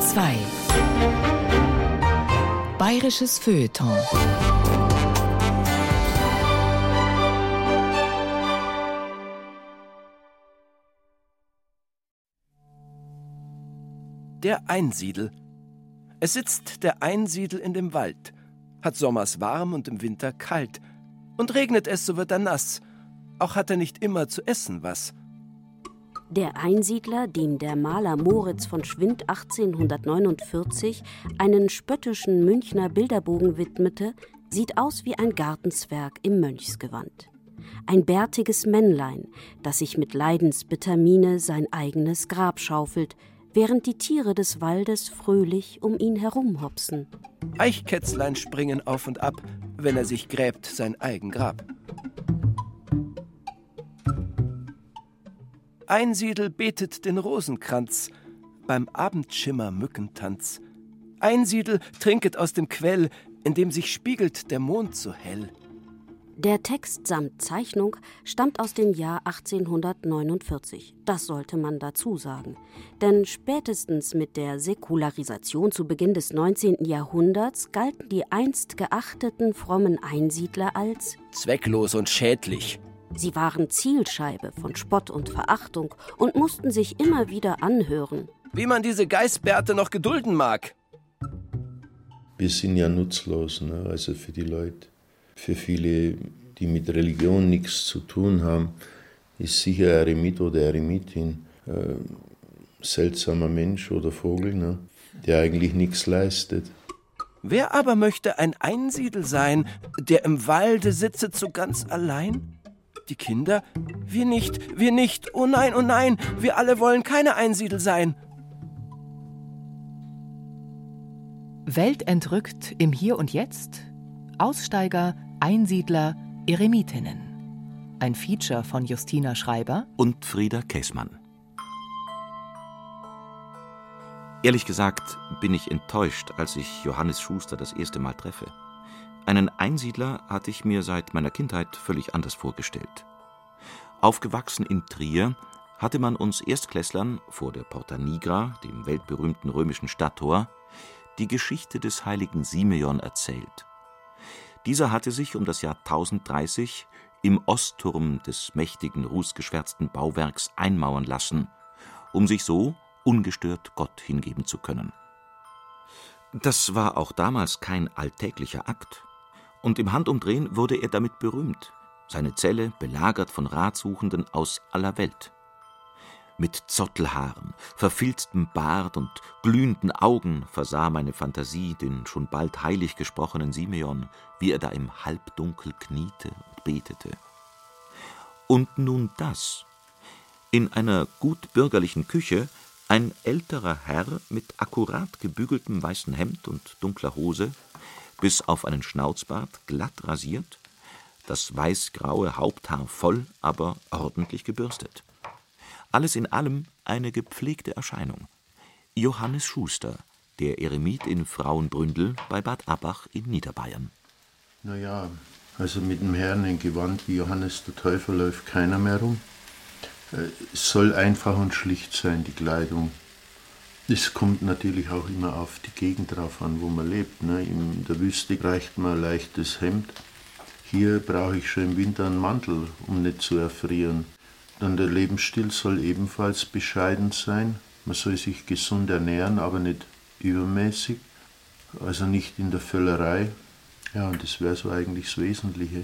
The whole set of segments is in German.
Bayern 2 Bayerisches Feuilleton Der Einsiedel. Es sitzt der Einsiedel in dem Wald, hat sommers warm und im Winter kalt. Und regnet es, so wird er nass. Auch hat er nicht immer zu essen was. Der Einsiedler, dem der Maler Moritz von Schwind 1849 einen spöttischen Münchner Bilderbogen widmete, sieht aus wie ein Gartenzwerg im Mönchsgewand. Ein bärtiges Männlein, das sich mit leidensbitter Miene sein eigenes Grab schaufelt, während die Tiere des Waldes fröhlich um ihn herumhopsen. Eichkätzlein springen auf und ab, wenn er sich gräbt sein eigen Grab. Einsiedel betet den Rosenkranz beim Abendschimmer Mückentanz. Einsiedel trinket aus dem Quell, in dem sich spiegelt der Mond so hell. Der Text samt Zeichnung stammt aus dem Jahr 1849. Das sollte man dazu sagen. Denn spätestens mit der Säkularisation zu Beginn des 19. Jahrhunderts galten die einst geachteten frommen Einsiedler als zwecklos und schädlich. Sie waren Zielscheibe von Spott und Verachtung und mussten sich immer wieder anhören. Wie man diese Geißbärte noch gedulden mag. Wir sind ja nutzlos, ne? also für die Leute. Für viele, die mit Religion nichts zu tun haben, ist sicher Eremit oder Eremitin äh, seltsamer Mensch oder Vogel, ne? der eigentlich nichts leistet. Wer aber möchte ein Einsiedel sein, der im Walde sitzet so ganz allein? Die Kinder? Wir nicht, wir nicht. Oh nein, oh nein, wir alle wollen keine Einsiedel sein. Welt entrückt im Hier und Jetzt? Aussteiger, Einsiedler, Eremitinnen. Ein Feature von Justina Schreiber und Frieda Käßmann. Ehrlich gesagt bin ich enttäuscht, als ich Johannes Schuster das erste Mal treffe. Einen Einsiedler hatte ich mir seit meiner Kindheit völlig anders vorgestellt. Aufgewachsen in Trier hatte man uns Erstklässlern vor der Porta Nigra, dem weltberühmten römischen Stadttor, die Geschichte des heiligen Simeon erzählt. Dieser hatte sich um das Jahr 1030 im Ostturm des mächtigen, rußgeschwärzten Bauwerks einmauern lassen, um sich so ungestört Gott hingeben zu können. Das war auch damals kein alltäglicher Akt und im Handumdrehen wurde er damit berühmt, seine Zelle belagert von Ratsuchenden aus aller Welt. Mit Zottelhaaren, verfilztem Bart und glühenden Augen versah meine Fantasie den schon bald heilig gesprochenen Simeon, wie er da im Halbdunkel kniete und betete. Und nun das. In einer gut bürgerlichen Küche ein älterer Herr mit akkurat gebügeltem weißen Hemd und dunkler Hose, bis auf einen Schnauzbart glatt rasiert, das weißgraue Haupthaar voll, aber ordentlich gebürstet. Alles in allem eine gepflegte Erscheinung. Johannes Schuster, der Eremit in Frauenbründel bei Bad Abbach in Niederbayern. Naja, also mit dem Herrn in Gewand wie Johannes der Täufer läuft keiner mehr rum. Äh, es soll einfach und schlicht sein, die Kleidung. Es kommt natürlich auch immer auf die Gegend drauf an, wo man lebt. Ne? In der Wüste reicht mir ein leichtes Hemd. Hier brauche ich schon im Winter einen Mantel, um nicht zu erfrieren. Dann der Lebensstil soll ebenfalls bescheiden sein. Man soll sich gesund ernähren, aber nicht übermäßig. Also nicht in der Völlerei. Ja, und das wäre so eigentlich das Wesentliche.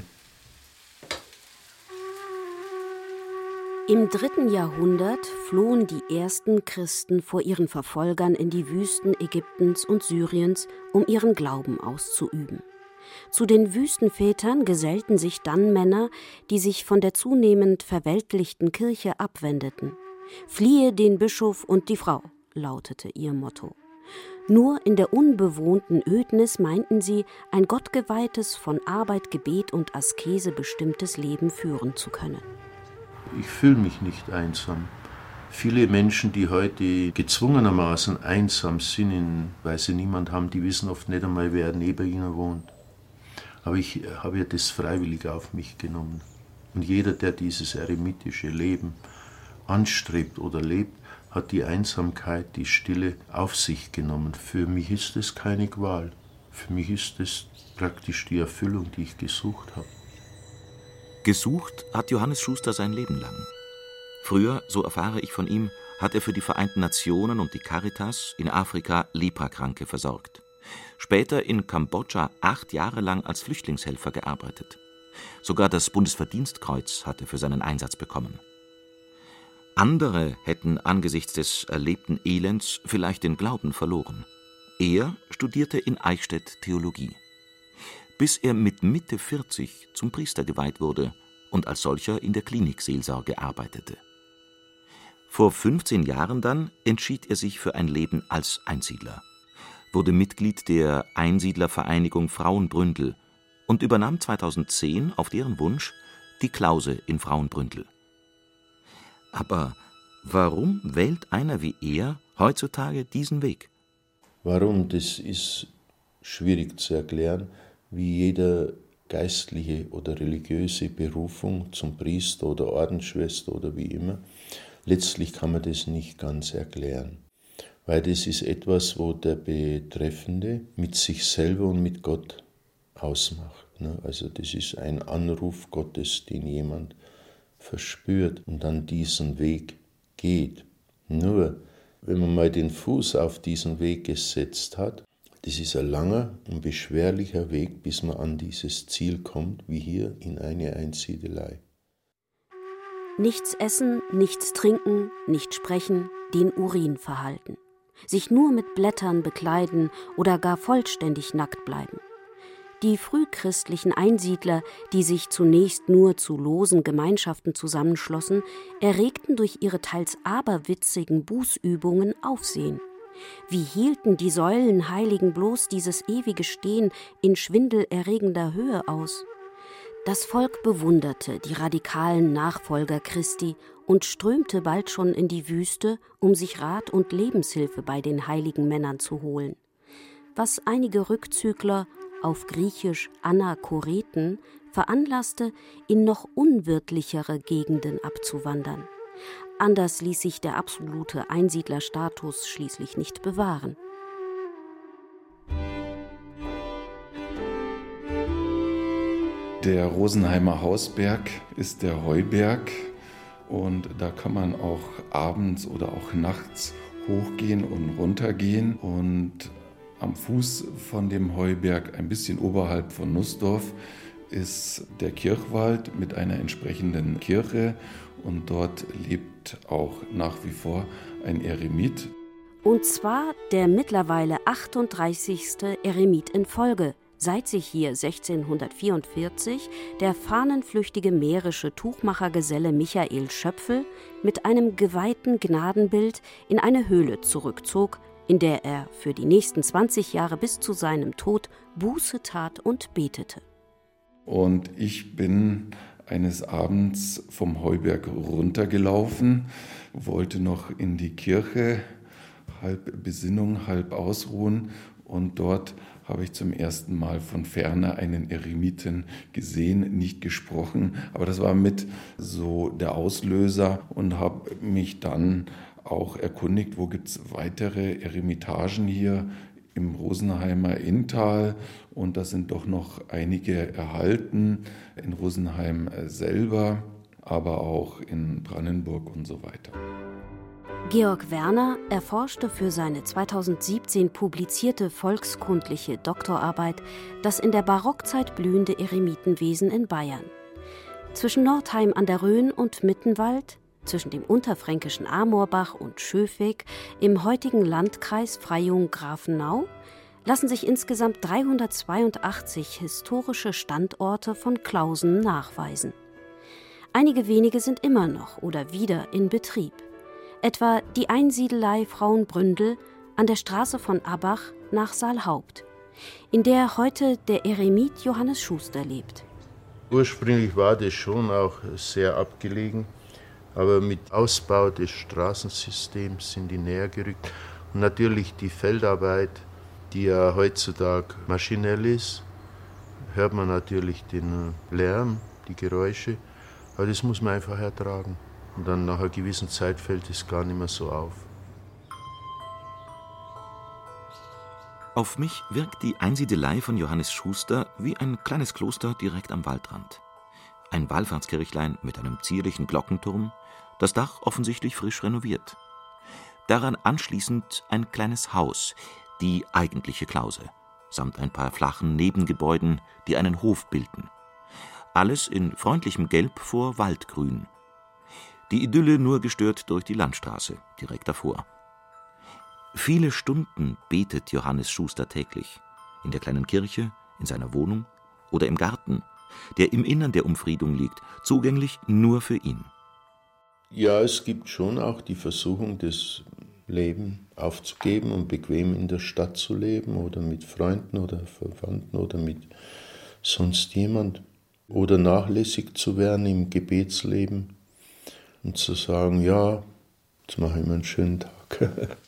Im dritten Jahrhundert flohen die ersten Christen vor ihren Verfolgern in die Wüsten Ägyptens und Syriens, um ihren Glauben auszuüben. Zu den Wüstenvätern gesellten sich dann Männer, die sich von der zunehmend verweltlichten Kirche abwendeten. Fliehe den Bischof und die Frau, lautete ihr Motto. Nur in der unbewohnten Ödnis meinten sie, ein gottgeweihtes, von Arbeit, Gebet und Askese bestimmtes Leben führen zu können ich fühle mich nicht einsam. Viele Menschen, die heute gezwungenermaßen einsam sind, weil sie niemand haben, die wissen oft nicht einmal, wer neben ihnen wohnt. Aber ich habe ja das freiwillig auf mich genommen. Und jeder, der dieses eremitische Leben anstrebt oder lebt, hat die Einsamkeit, die Stille auf sich genommen. Für mich ist es keine Qual. Für mich ist es praktisch die Erfüllung, die ich gesucht habe. Gesucht hat Johannes Schuster sein Leben lang. Früher, so erfahre ich von ihm, hat er für die Vereinten Nationen und die Caritas in Afrika Leprakranke versorgt. Später in Kambodscha acht Jahre lang als Flüchtlingshelfer gearbeitet. Sogar das Bundesverdienstkreuz hat er für seinen Einsatz bekommen. Andere hätten angesichts des erlebten Elends vielleicht den Glauben verloren. Er studierte in Eichstätt Theologie, bis er mit Mitte 40 zum Priester geweiht wurde und als solcher in der Klinikseelsorge arbeitete. Vor 15 Jahren dann entschied er sich für ein Leben als Einsiedler, wurde Mitglied der Einsiedlervereinigung Frauenbründel und übernahm 2010 auf deren Wunsch die Klause in Frauenbründel. Aber warum wählt einer wie er heutzutage diesen Weg? Warum, das ist schwierig zu erklären, wie jeder geistliche oder religiöse Berufung zum Priester oder Ordensschwester oder wie immer Letztlich kann man das nicht ganz erklären, weil das ist etwas, wo der Betreffende mit sich selber und mit Gott ausmacht. Ne? Also das ist ein Anruf Gottes, den jemand verspürt und dann diesen Weg geht. Nur, wenn man mal den Fuß auf diesen Weg gesetzt hat, das ist ein langer und beschwerlicher Weg, bis man an dieses Ziel kommt, wie hier in eine Einsiedelei. Nichts essen, nichts trinken, nicht sprechen, den Urin verhalten. Sich nur mit Blättern bekleiden oder gar vollständig nackt bleiben. Die frühchristlichen Einsiedler, die sich zunächst nur zu losen Gemeinschaften zusammenschlossen, erregten durch ihre teils aberwitzigen Bußübungen Aufsehen. Wie hielten die Säulenheiligen bloß dieses ewige Stehen in schwindelerregender Höhe aus? Das Volk bewunderte die radikalen Nachfolger Christi und strömte bald schon in die Wüste, um sich Rat und Lebenshilfe bei den heiligen Männern zu holen. Was einige Rückzügler, auf Griechisch Anachoreten, veranlasste, in noch unwirtlichere Gegenden abzuwandern. Anders ließ sich der absolute Einsiedlerstatus schließlich nicht bewahren. Der Rosenheimer Hausberg ist der Heuberg und da kann man auch abends oder auch nachts hochgehen und runtergehen und am Fuß von dem Heuberg, ein bisschen oberhalb von Nussdorf, ist der Kirchwald mit einer entsprechenden Kirche und dort lebt auch nach wie vor ein Eremit. Und zwar der mittlerweile 38. Eremit in Folge, seit sich hier 1644 der fahnenflüchtige mährische Tuchmachergeselle Michael Schöpfel mit einem geweihten Gnadenbild in eine Höhle zurückzog, in der er für die nächsten 20 Jahre bis zu seinem Tod Buße tat und betete. Und ich bin eines Abends vom Heuberg runtergelaufen, wollte noch in die Kirche, halb Besinnung, halb ausruhen. Und dort habe ich zum ersten Mal von ferne einen Eremiten gesehen, nicht gesprochen, aber das war mit so der Auslöser und habe mich dann auch erkundigt, wo gibt es weitere Eremitagen hier im Rosenheimer Inntal und da sind doch noch einige erhalten in Rosenheim selber, aber auch in Brandenburg und so weiter. Georg Werner erforschte für seine 2017 publizierte volkskundliche Doktorarbeit das in der Barockzeit blühende Eremitenwesen in Bayern. Zwischen Nordheim an der Rhön und Mittenwald, zwischen dem unterfränkischen Amorbach und Schöfweg im heutigen Landkreis Freyung-Grafenau lassen sich insgesamt 382 historische Standorte von Klausen nachweisen. Einige wenige sind immer noch oder wieder in Betrieb etwa die Einsiedelei Frauenbründel an der Straße von Abach nach Saalhaupt, in der heute der Eremit Johannes Schuster lebt. Ursprünglich war das schon auch sehr abgelegen, aber mit Ausbau des Straßensystems sind die näher gerückt. Und natürlich die Feldarbeit, die ja heutzutage maschinell ist, hört man natürlich den äh, Lärm, die Geräusche. Aber das muss man einfach ertragen. Und dann nach einer gewissen Zeit fällt es gar nicht mehr so auf. Auf mich wirkt die Einsiedelei von Johannes Schuster wie ein kleines Kloster direkt am Waldrand. Ein Wallfahrtskirchlein mit einem zierlichen Glockenturm, das Dach offensichtlich frisch renoviert. Daran anschließend ein kleines Haus, die eigentliche Klause, samt ein paar flachen Nebengebäuden, die einen Hof bilden. Alles in freundlichem Gelb vor Waldgrün. Die Idylle nur gestört durch die Landstraße direkt davor. Viele Stunden betet Johannes Schuster täglich. In der kleinen Kirche, in seiner Wohnung oder im Garten, der im Innern der Umfriedung liegt, zugänglich nur für ihn. Ja, es gibt schon auch die Versuchung, das Leben aufzugeben und bequem in der Stadt zu leben oder mit Freunden oder Verwandten oder mit sonst jemand. Oder nachlässig zu werden im Gebetsleben und zu sagen, ja, jetzt mache ich mir einen schönen Tag.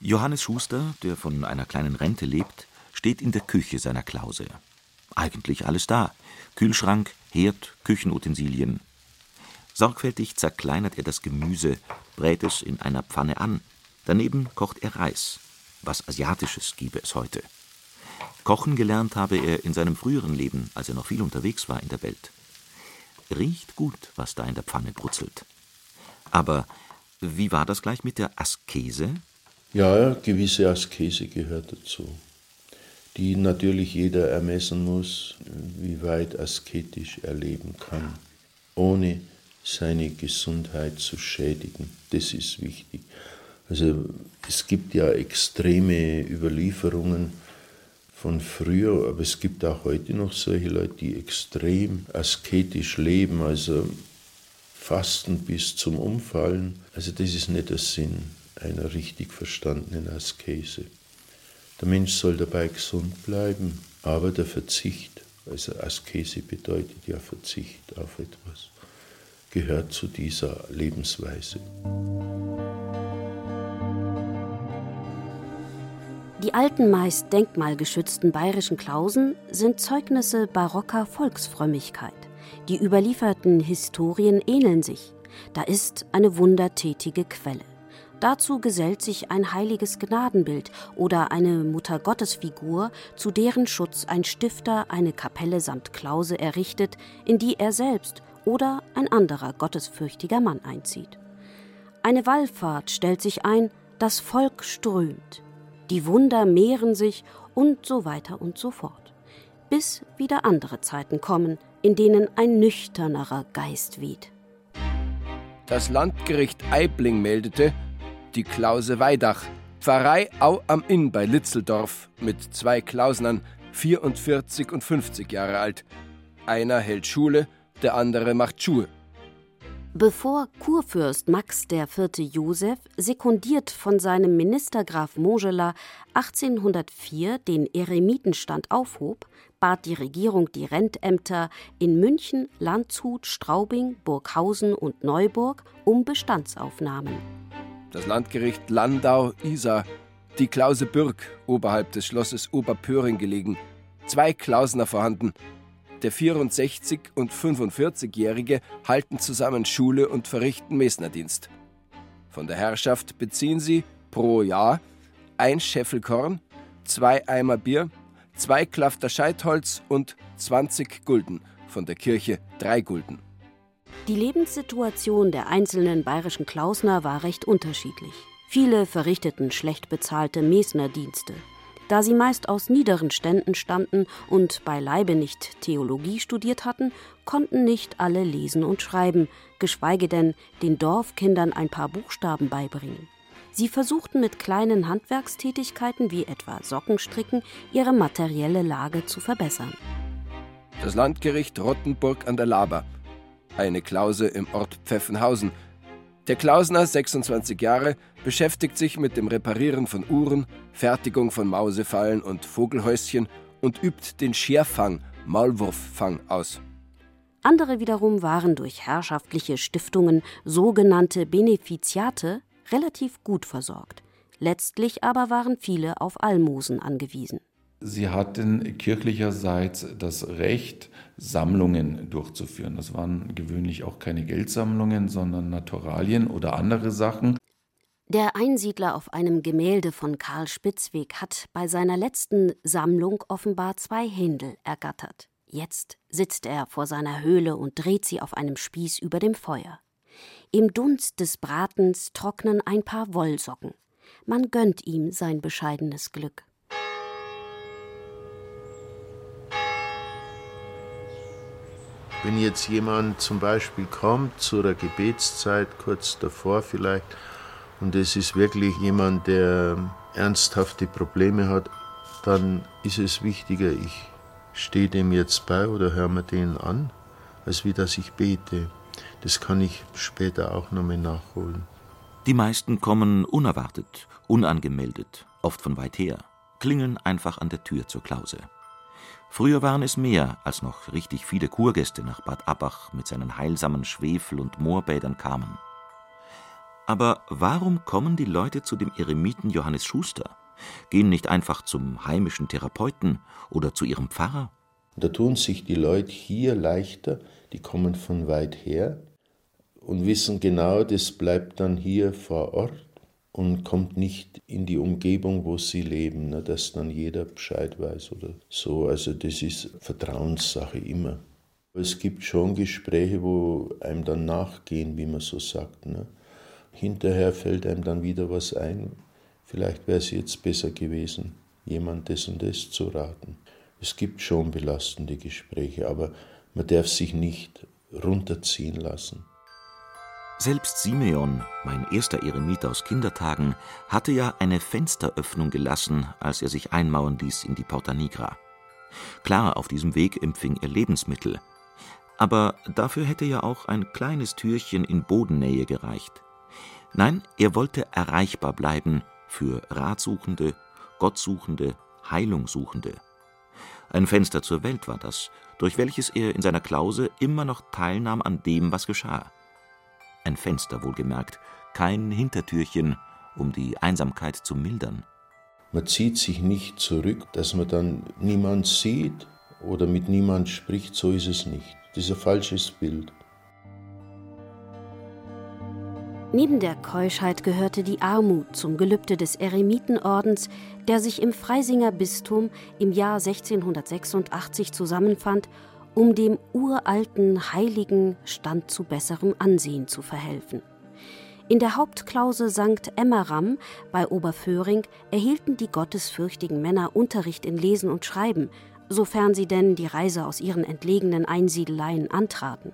Johannes Schuster, der von einer kleinen Rente lebt, steht in der Küche seiner Klause. Eigentlich alles da. Kühlschrank, Herd, Küchenutensilien. Sorgfältig zerkleinert er das Gemüse, brät es in einer Pfanne an. Daneben kocht er Reis. Was Asiatisches gebe es heute. Kochen gelernt habe er in seinem früheren Leben, als er noch viel unterwegs war in der Welt. Riecht gut, was da in der Pfanne brutzelt. Aber wie war das gleich mit der Askese? Ja, gewisse Askese gehört dazu, die natürlich jeder ermessen muss, wie weit asketisch er leben kann, ohne seine Gesundheit zu schädigen. Das ist wichtig. Also es gibt ja extreme Überlieferungen von früher, aber es gibt auch heute noch solche Leute, die extrem asketisch leben, also fasten bis zum Umfallen. Also das ist nicht der Sinn einer richtig verstandenen Askese. Der Mensch soll dabei gesund bleiben, aber der Verzicht, also Askese bedeutet ja Verzicht auf etwas, gehört zu dieser Lebensweise. Die alten, meist denkmalgeschützten bayerischen Klausen sind Zeugnisse barocker Volksfrömmigkeit. Die überlieferten Historien ähneln sich. Da ist eine wundertätige Quelle. Dazu gesellt sich ein heiliges Gnadenbild oder eine Muttergottesfigur, zu deren Schutz ein Stifter eine Kapelle samt Klause errichtet, in die er selbst oder ein anderer gottesfürchtiger Mann einzieht. Eine Wallfahrt stellt sich ein, das Volk strömt, die Wunder mehren sich und so weiter und so fort, bis wieder andere Zeiten kommen, in denen ein nüchternerer Geist weht. Das Landgericht Eibling meldete, die Klause Weidach, Pfarrei Au am Inn bei Litzeldorf, mit zwei Klausnern, 44 und 50 Jahre alt. Einer hält Schule, der andere macht Schuhe. Bevor Kurfürst Max IV. Joseph, sekundiert von seinem Ministergraf Montgelas, 1804 den Eremitenstand aufhob, bat die Regierung die Rentämter in München, Landshut, Straubing, Burghausen und Neuburg um Bestandsaufnahmen das Landgericht Landau-Isar, die Klause Bürg oberhalb des Schlosses Oberpöhring gelegen. Zwei Klausener vorhanden. Der 64- und 45-Jährige halten zusammen Schule und verrichten Mesnerdienst. Von der Herrschaft beziehen sie pro Jahr ein Scheffel Korn, zwei Eimer Bier, zwei Klafter Scheitholz und 20 Gulden, von der Kirche drei Gulden. Die Lebenssituation der einzelnen bayerischen Klausner war recht unterschiedlich. Viele verrichteten schlecht bezahlte Mesnerdienste. Da sie meist aus niederen Ständen stammten und beileibe nicht Theologie studiert hatten, konnten nicht alle lesen und schreiben, geschweige denn den Dorfkindern ein paar Buchstaben beibringen. Sie versuchten mit kleinen Handwerkstätigkeiten wie etwa Sockenstricken ihre materielle Lage zu verbessern. Das Landgericht Rottenburg an der Laber eine Klause im Ort Pfeffenhausen. Der Klausner, 26 Jahre, beschäftigt sich mit dem Reparieren von Uhren, Fertigung von Mausefallen und Vogelhäuschen und übt den Scherfang, Maulwurffang aus. Andere wiederum waren durch herrschaftliche Stiftungen, sogenannte Benefiziate, relativ gut versorgt. Letztlich aber waren viele auf Almosen angewiesen. Sie hatten kirchlicherseits das Recht, Sammlungen durchzuführen. Das waren gewöhnlich auch keine Geldsammlungen, sondern Naturalien oder andere Sachen. Der Einsiedler auf einem Gemälde von Karl Spitzweg hat bei seiner letzten Sammlung offenbar zwei Händel ergattert. Jetzt sitzt er vor seiner Höhle und dreht sie auf einem Spieß über dem Feuer. Im Dunst des Bratens trocknen ein paar Wollsocken. Man gönnt ihm sein bescheidenes Glück. Wenn jetzt jemand zum Beispiel kommt zu der Gebetszeit, kurz davor vielleicht, und es ist wirklich jemand, der ernsthafte Probleme hat, dann ist es wichtiger, ich stehe dem jetzt bei oder höre mir den an, als wie dass ich bete. Das kann ich später auch nochmal nachholen. Die meisten kommen unerwartet, unangemeldet, oft von weit her, klingeln einfach an der Tür zur Klause. Früher waren es mehr, als noch richtig viele Kurgäste nach Bad Abbach mit seinen heilsamen Schwefel- und Moorbädern kamen. Aber warum kommen die Leute zu dem Eremiten Johannes Schuster? Gehen nicht einfach zum heimischen Therapeuten oder zu ihrem Pfarrer? Da tun sich die Leute hier leichter, die kommen von weit her und wissen genau, das bleibt dann hier vor Ort und kommt nicht in die Umgebung, wo sie leben, ne, dass dann jeder Bescheid weiß oder so. Also das ist Vertrauenssache immer. Es gibt schon Gespräche, wo einem dann nachgehen, wie man so sagt. Ne. Hinterher fällt einem dann wieder was ein. Vielleicht wäre es jetzt besser gewesen, jemand das und das zu raten. Es gibt schon belastende Gespräche, aber man darf sich nicht runterziehen lassen. Selbst Simeon, mein erster Eremit aus Kindertagen, hatte ja eine Fensteröffnung gelassen, als er sich einmauern ließ in die Porta Nigra. Klar, auf diesem Weg empfing er Lebensmittel. Aber dafür hätte ja auch ein kleines Türchen in Bodennähe gereicht. Nein, er wollte erreichbar bleiben für Ratsuchende, Gottsuchende, Heilungsuchende. Ein Fenster zur Welt war das, durch welches er in seiner Klause immer noch teilnahm an dem, was geschah. Ein Fenster wohlgemerkt, kein Hintertürchen, um die Einsamkeit zu mildern. Man zieht sich nicht zurück, dass man dann niemand sieht oder mit niemand spricht, so ist es nicht. Das ist ein falsches Bild. Neben der Keuschheit gehörte die Armut zum Gelübde des Eremitenordens, der sich im Freisinger Bistum im Jahr 1686 zusammenfand um dem uralten Heiligen Stand zu besserem Ansehen zu verhelfen. In der Hauptklause St. Emmeram bei Oberföhring erhielten die gottesfürchtigen Männer Unterricht in Lesen und Schreiben, sofern sie denn die Reise aus ihren entlegenen Einsiedeleien antraten.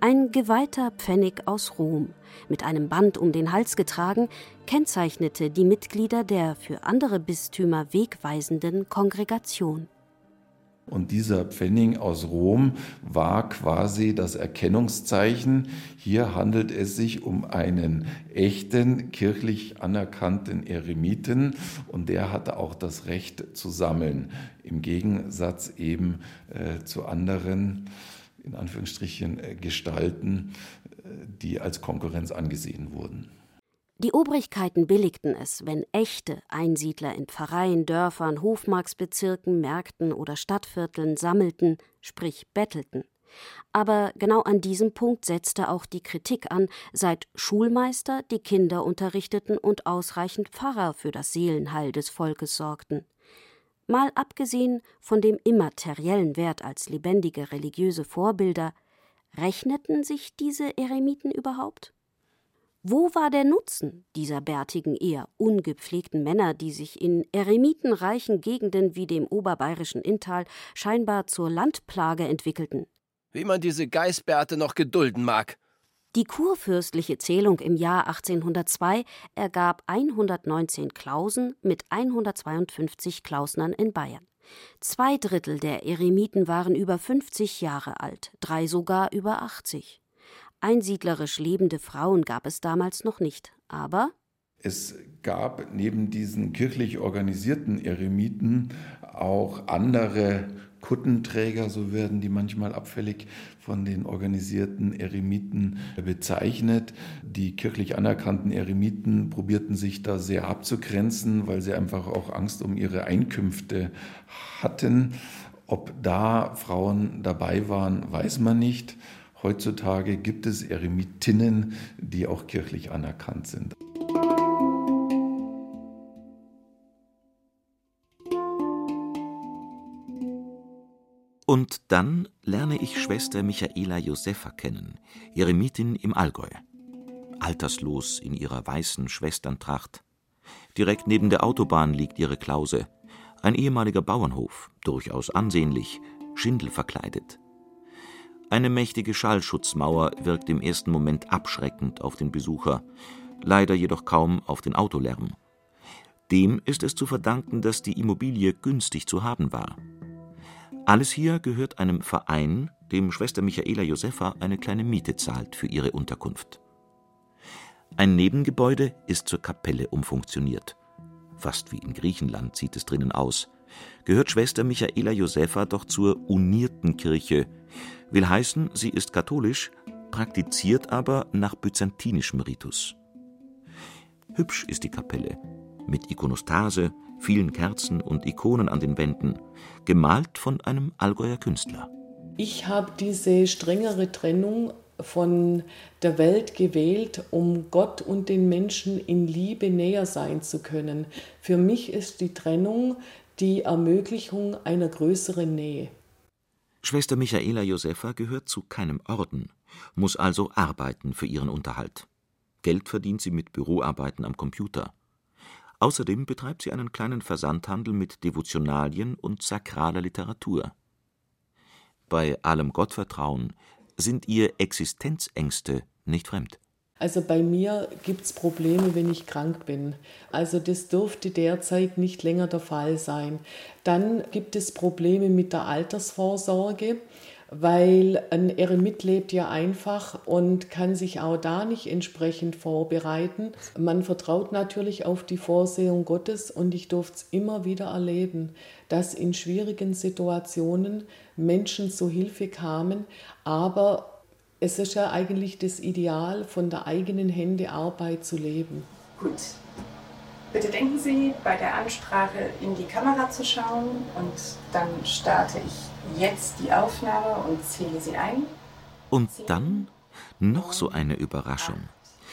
Ein geweihter Pfennig aus Rom, mit einem Band um den Hals getragen, kennzeichnete die Mitglieder der für andere Bistümer wegweisenden Kongregation. Und dieser Pfennig aus Rom war quasi das Erkennungszeichen. Hier handelt es sich um einen echten kirchlich anerkannten Eremiten und der hatte auch das Recht zu sammeln, im Gegensatz eben äh, zu anderen, in Anführungsstrichen, äh, Gestalten, äh, die als Konkurrenz angesehen wurden. Die Obrigkeiten billigten es, wenn echte Einsiedler in Pfarreien, Dörfern, Hofmarksbezirken, Märkten oder Stadtvierteln sammelten, sprich bettelten. Aber genau an diesem Punkt setzte auch die Kritik an, seit Schulmeister die Kinder unterrichteten und ausreichend Pfarrer für das Seelenheil des Volkes sorgten. Mal abgesehen von dem immateriellen Wert als lebendige religiöse Vorbilder, rechneten sich diese Eremiten überhaupt? Wo war der Nutzen dieser bärtigen, eher ungepflegten Männer, die sich in eremitenreichen Gegenden wie dem oberbayerischen Inntal scheinbar zur Landplage entwickelten? Wie man diese Geißbärte noch gedulden mag. Die kurfürstliche Zählung im Jahr 1802 ergab 119 Klausen mit 152 Klausnern in Bayern. Zwei Drittel der Eremiten waren über 50 Jahre alt, drei sogar über 80. Einsiedlerisch lebende Frauen gab es damals noch nicht, aber es gab neben diesen kirchlich organisierten Eremiten auch andere Kuttenträger, so werden die manchmal abfällig von den organisierten Eremiten bezeichnet. Die kirchlich anerkannten Eremiten probierten sich da sehr abzugrenzen, weil sie einfach auch Angst um ihre Einkünfte hatten. Ob da Frauen dabei waren, weiß man nicht. Heutzutage gibt es Eremitinnen, die auch kirchlich anerkannt sind. Und dann lerne ich Schwester Michaela Josefa kennen, Eremitin im Allgäu. Alterslos in ihrer weißen Schwesterntracht. Direkt neben der Autobahn liegt ihre Klause. Ein ehemaliger Bauernhof, durchaus ansehnlich, schindelverkleidet. verkleidet. Eine mächtige Schallschutzmauer wirkt im ersten Moment abschreckend auf den Besucher, leider jedoch kaum auf den Autolärm. Dem ist es zu verdanken, dass die Immobilie günstig zu haben war. Alles hier gehört einem Verein, dem Schwester Michaela Josefa eine kleine Miete zahlt für ihre Unterkunft. Ein Nebengebäude ist zur Kapelle umfunktioniert. Fast wie in Griechenland sieht es drinnen aus. Gehört Schwester Michaela Josefa doch zur unierten Kirche, will heißen, sie ist katholisch, praktiziert aber nach byzantinischem Ritus. Hübsch ist die Kapelle, mit Ikonostase, vielen Kerzen und Ikonen an den Wänden, gemalt von einem Allgäuer Künstler. Ich habe diese strengere Trennung von der Welt gewählt, um Gott und den Menschen in Liebe näher sein zu können. Für mich ist die Trennung die Ermöglichung einer größeren Nähe. Schwester Michaela Josefa gehört zu keinem Orden, muss also arbeiten für ihren Unterhalt. Geld verdient sie mit Büroarbeiten am Computer. Außerdem betreibt sie einen kleinen Versandhandel mit Devotionalien und sakraler Literatur. Bei allem Gottvertrauen sind ihr Existenzängste nicht fremd. Also bei mir gibt es Probleme, wenn ich krank bin. Also das dürfte derzeit nicht länger der Fall sein. Dann gibt es Probleme mit der Altersvorsorge weil ein Eremit lebt ja einfach und kann sich auch da nicht entsprechend vorbereiten. Man vertraut natürlich auf die Vorsehung Gottes und ich durfte es immer wieder erleben, dass in schwierigen Situationen Menschen zu Hilfe kamen, aber es ist ja eigentlich das Ideal, von der eigenen Hände Arbeit zu leben. Gut. Bitte denken Sie, bei der Ansprache in die Kamera zu schauen und dann starte ich jetzt die Aufnahme und zähle sie ein. Und dann noch so eine Überraschung.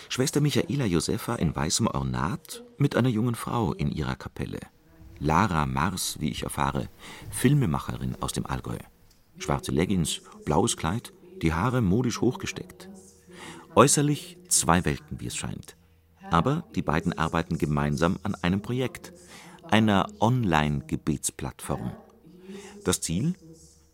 Schwester Michaela Josefa in weißem Ornat mit einer jungen Frau in ihrer Kapelle. Lara Mars, wie ich erfahre, Filmemacherin aus dem Allgäu. Schwarze Leggings, blaues Kleid, die Haare modisch hochgesteckt. Äußerlich zwei Welten, wie es scheint. Aber die beiden arbeiten gemeinsam an einem Projekt, einer Online-Gebetsplattform. Das Ziel?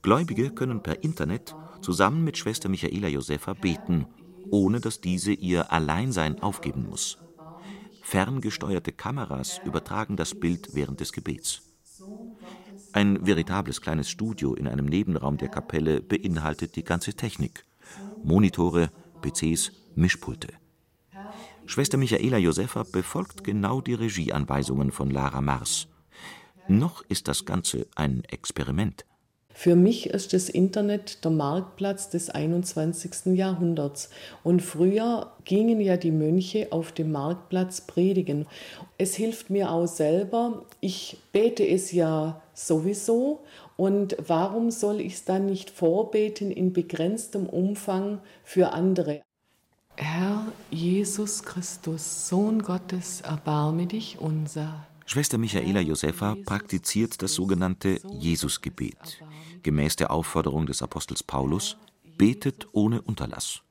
Gläubige können per Internet zusammen mit Schwester Michaela Josefa beten, ohne dass diese ihr Alleinsein aufgeben muss. Ferngesteuerte Kameras übertragen das Bild während des Gebets. Ein veritables kleines Studio in einem Nebenraum der Kapelle beinhaltet die ganze Technik. Monitore, PCs, Mischpulte. Schwester Michaela Josefa befolgt genau die Regieanweisungen von Lara Mars. Noch ist das Ganze ein Experiment. Für mich ist das Internet der Marktplatz des 21. Jahrhunderts. Und früher gingen ja die Mönche auf dem Marktplatz predigen. Es hilft mir auch selber. Ich bete es ja sowieso. Und warum soll ich es dann nicht vorbeten in begrenztem Umfang für andere? Herr Jesus Christus, Sohn Gottes, erbarme dich unser. Schwester Michaela Josefa praktiziert das sogenannte Jesusgebet. Gemäß der Aufforderung des Apostels Paulus, betet ohne Unterlass.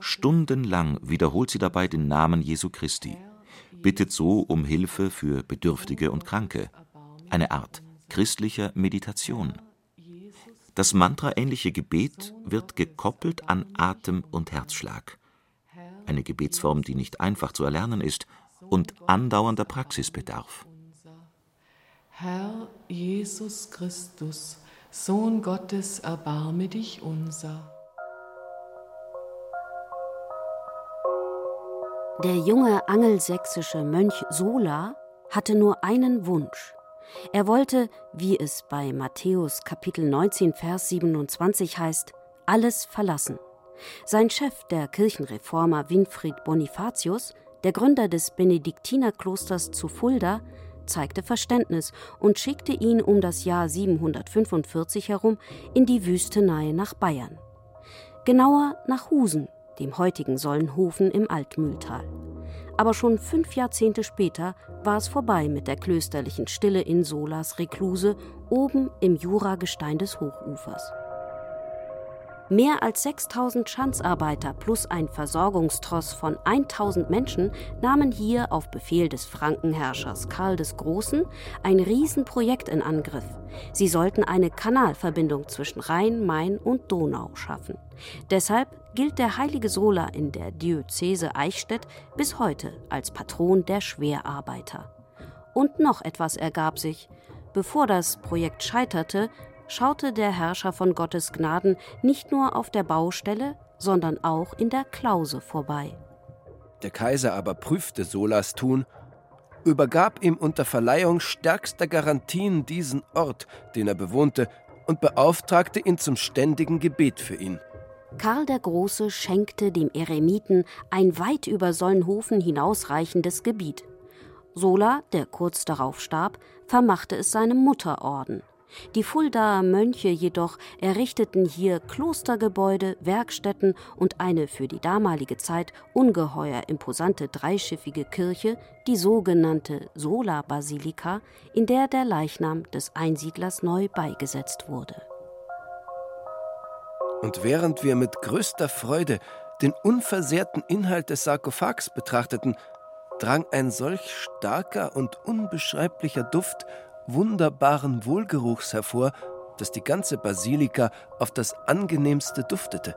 Stundenlang wiederholt sie dabei den Namen Jesu Christi, bittet so um Hilfe für Bedürftige und Kranke, eine Art christlicher Meditation. Das mantraähnliche Gebet wird gekoppelt an Atem und Herzschlag. Eine Gebetsform, die nicht einfach zu erlernen ist und andauernder Praxis bedarf. Herr Jesus Christus, Sohn Gottes, erbarme dich unser. Der junge angelsächsische Mönch Sola hatte nur einen Wunsch. Er wollte, wie es bei Matthäus Kapitel 19 Vers 27 heißt, alles verlassen. Sein Chef, der Kirchenreformer Winfried Bonifatius, der Gründer des Benediktinerklosters zu Fulda, zeigte Verständnis und schickte ihn um das Jahr 745 herum in die Wüstenei nach Bayern. Genauer nach Husen, dem heutigen Sollenhofen im Altmühltal. aber schon fünf Jahrzehnte später war es vorbei mit der klösterlichen Stille in Solas Rekluse oben im Juragestein des Hochufers. Mehr als 6000 Schanzarbeiter plus ein Versorgungstross von 1000 Menschen nahmen hier auf Befehl des Frankenherrschers Karl des Großen ein Riesenprojekt in Angriff. Sie sollten eine Kanalverbindung zwischen Rhein, Main und Donau schaffen. Deshalb gilt der heilige Sola in der Diözese Eichstätt bis heute als Patron der Schwerarbeiter. Und noch etwas ergab sich. Bevor das Projekt scheiterte, schaute der Herrscher von Gottes Gnaden nicht nur auf der Baustelle, sondern auch in der Klause vorbei. Der Kaiser aber prüfte Solas Tun, übergab ihm unter Verleihung stärkster Garantien diesen Ort, den er bewohnte, und beauftragte ihn zum ständigen Gebet für ihn. Karl der Große schenkte dem Eremiten ein weit über Solnhofen hinausreichendes Gebiet. Sola, der kurz darauf starb, vermachte es seinem Mutterorden. Die Fuldaer Mönche jedoch errichteten hier Klostergebäude, Werkstätten und eine für die damalige Zeit ungeheuer imposante dreischiffige Kirche, die sogenannte Sola-Basilika, in der der Leichnam des Einsiedlers neu beigesetzt wurde. Und während wir mit größter Freude den unversehrten Inhalt des Sarkophags betrachteten, drang ein solch starker und unbeschreiblicher Duft wunderbaren Wohlgeruchs hervor, dass die ganze Basilika auf das angenehmste duftete.